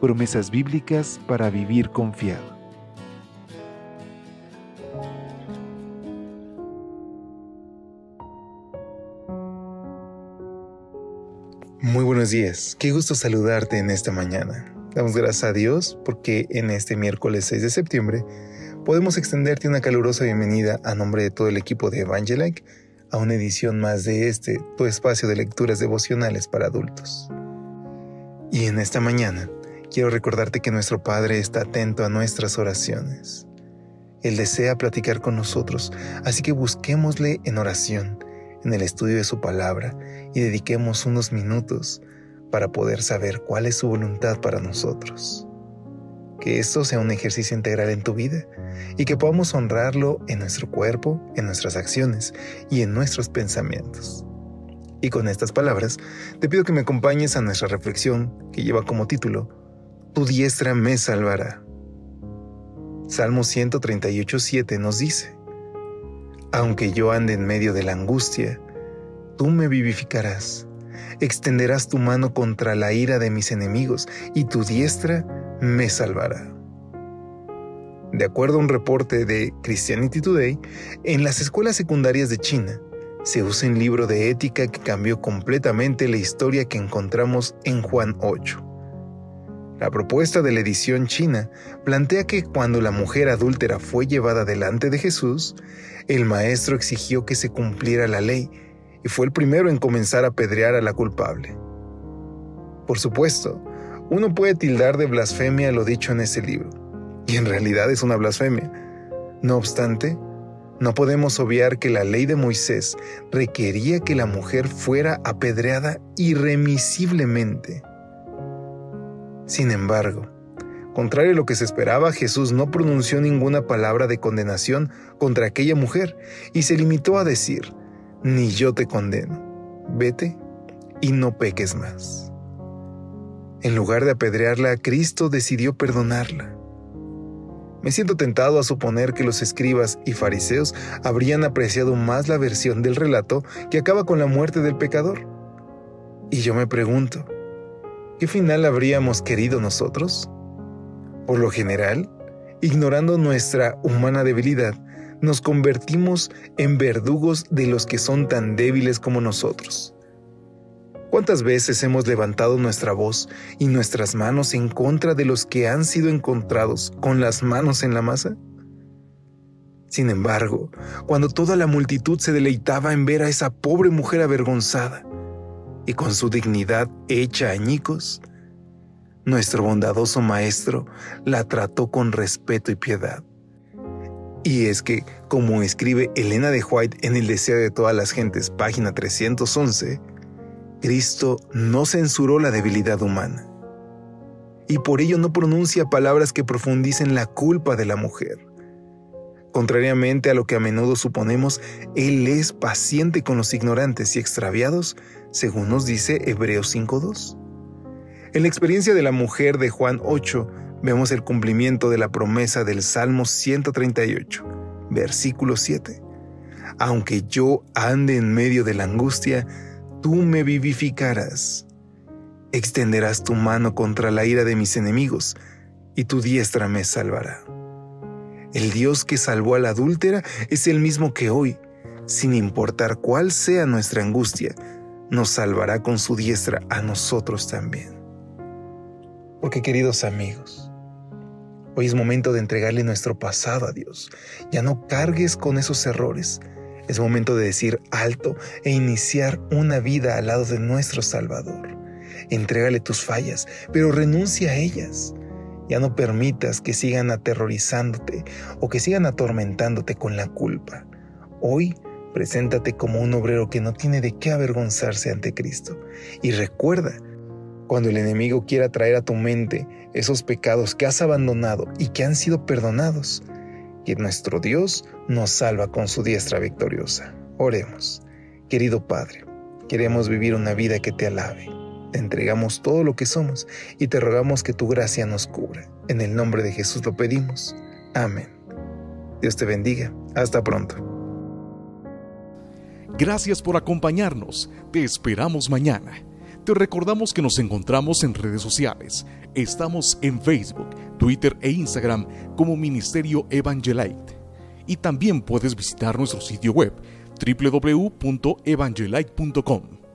promesas bíblicas para vivir confiado. Muy buenos días, qué gusto saludarte en esta mañana. Damos gracias a Dios porque en este miércoles 6 de septiembre podemos extenderte una calurosa bienvenida a nombre de todo el equipo de Evangelike a una edición más de este, tu espacio de lecturas devocionales para adultos. Y en esta mañana quiero recordarte que nuestro Padre está atento a nuestras oraciones. Él desea platicar con nosotros, así que busquémosle en oración, en el estudio de su palabra, y dediquemos unos minutos para poder saber cuál es su voluntad para nosotros. Que esto sea un ejercicio integral en tu vida y que podamos honrarlo en nuestro cuerpo, en nuestras acciones y en nuestros pensamientos. Y con estas palabras, te pido que me acompañes a nuestra reflexión que lleva como título tu diestra me salvará. Salmo 138.7 nos dice, Aunque yo ande en medio de la angustia, tú me vivificarás, extenderás tu mano contra la ira de mis enemigos, y tu diestra me salvará. De acuerdo a un reporte de Christianity Today, en las escuelas secundarias de China se usa un libro de ética que cambió completamente la historia que encontramos en Juan 8. La propuesta de la edición china plantea que cuando la mujer adúltera fue llevada delante de Jesús, el maestro exigió que se cumpliera la ley y fue el primero en comenzar a apedrear a la culpable. Por supuesto, uno puede tildar de blasfemia lo dicho en ese libro, y en realidad es una blasfemia. No obstante, no podemos obviar que la ley de Moisés requería que la mujer fuera apedreada irremisiblemente. Sin embargo, contrario a lo que se esperaba, Jesús no pronunció ninguna palabra de condenación contra aquella mujer y se limitó a decir, ni yo te condeno, vete y no peques más. En lugar de apedrearla, Cristo decidió perdonarla. Me siento tentado a suponer que los escribas y fariseos habrían apreciado más la versión del relato que acaba con la muerte del pecador. Y yo me pregunto, ¿qué final habríamos querido nosotros? Por lo general, ignorando nuestra humana debilidad, nos convertimos en verdugos de los que son tan débiles como nosotros. ¿Cuántas veces hemos levantado nuestra voz y nuestras manos en contra de los que han sido encontrados con las manos en la masa? Sin embargo, cuando toda la multitud se deleitaba en ver a esa pobre mujer avergonzada, y con su dignidad hecha añicos, nuestro bondadoso maestro la trató con respeto y piedad. Y es que, como escribe Elena de White en El Deseo de todas las gentes, página 311, Cristo no censuró la debilidad humana. Y por ello no pronuncia palabras que profundicen la culpa de la mujer. Contrariamente a lo que a menudo suponemos, Él es paciente con los ignorantes y extraviados, según nos dice Hebreos 5.2. En la experiencia de la mujer de Juan 8, vemos el cumplimiento de la promesa del Salmo 138, versículo 7. Aunque yo ande en medio de la angustia, tú me vivificarás. Extenderás tu mano contra la ira de mis enemigos, y tu diestra me salvará. El Dios que salvó a la adúltera es el mismo que hoy, sin importar cuál sea nuestra angustia, nos salvará con su diestra a nosotros también. Porque queridos amigos, hoy es momento de entregarle nuestro pasado a Dios. Ya no cargues con esos errores. Es momento de decir alto e iniciar una vida al lado de nuestro Salvador. Entrégale tus fallas, pero renuncia a ellas. Ya no permitas que sigan aterrorizándote o que sigan atormentándote con la culpa. Hoy preséntate como un obrero que no tiene de qué avergonzarse ante Cristo. Y recuerda Cuando el enemigo quiera traer a tu mente esos pecados que has abandonado y que han sido perdonados, que nuestro Dios nos salva con su diestra victoriosa. Oremos. Querido Padre, queremos vivir una vida que te alabe. Te entregamos todo lo que somos y te rogamos que tu gracia nos cubra. En el nombre de Jesús lo pedimos. Amén. Dios te bendiga. Hasta pronto. Gracias por acompañarnos. Te esperamos mañana. Te recordamos que nos encontramos en redes sociales. Estamos en Facebook, Twitter e Instagram como Ministerio Evangelite. Y también puedes visitar nuestro sitio web www.evangelite.com.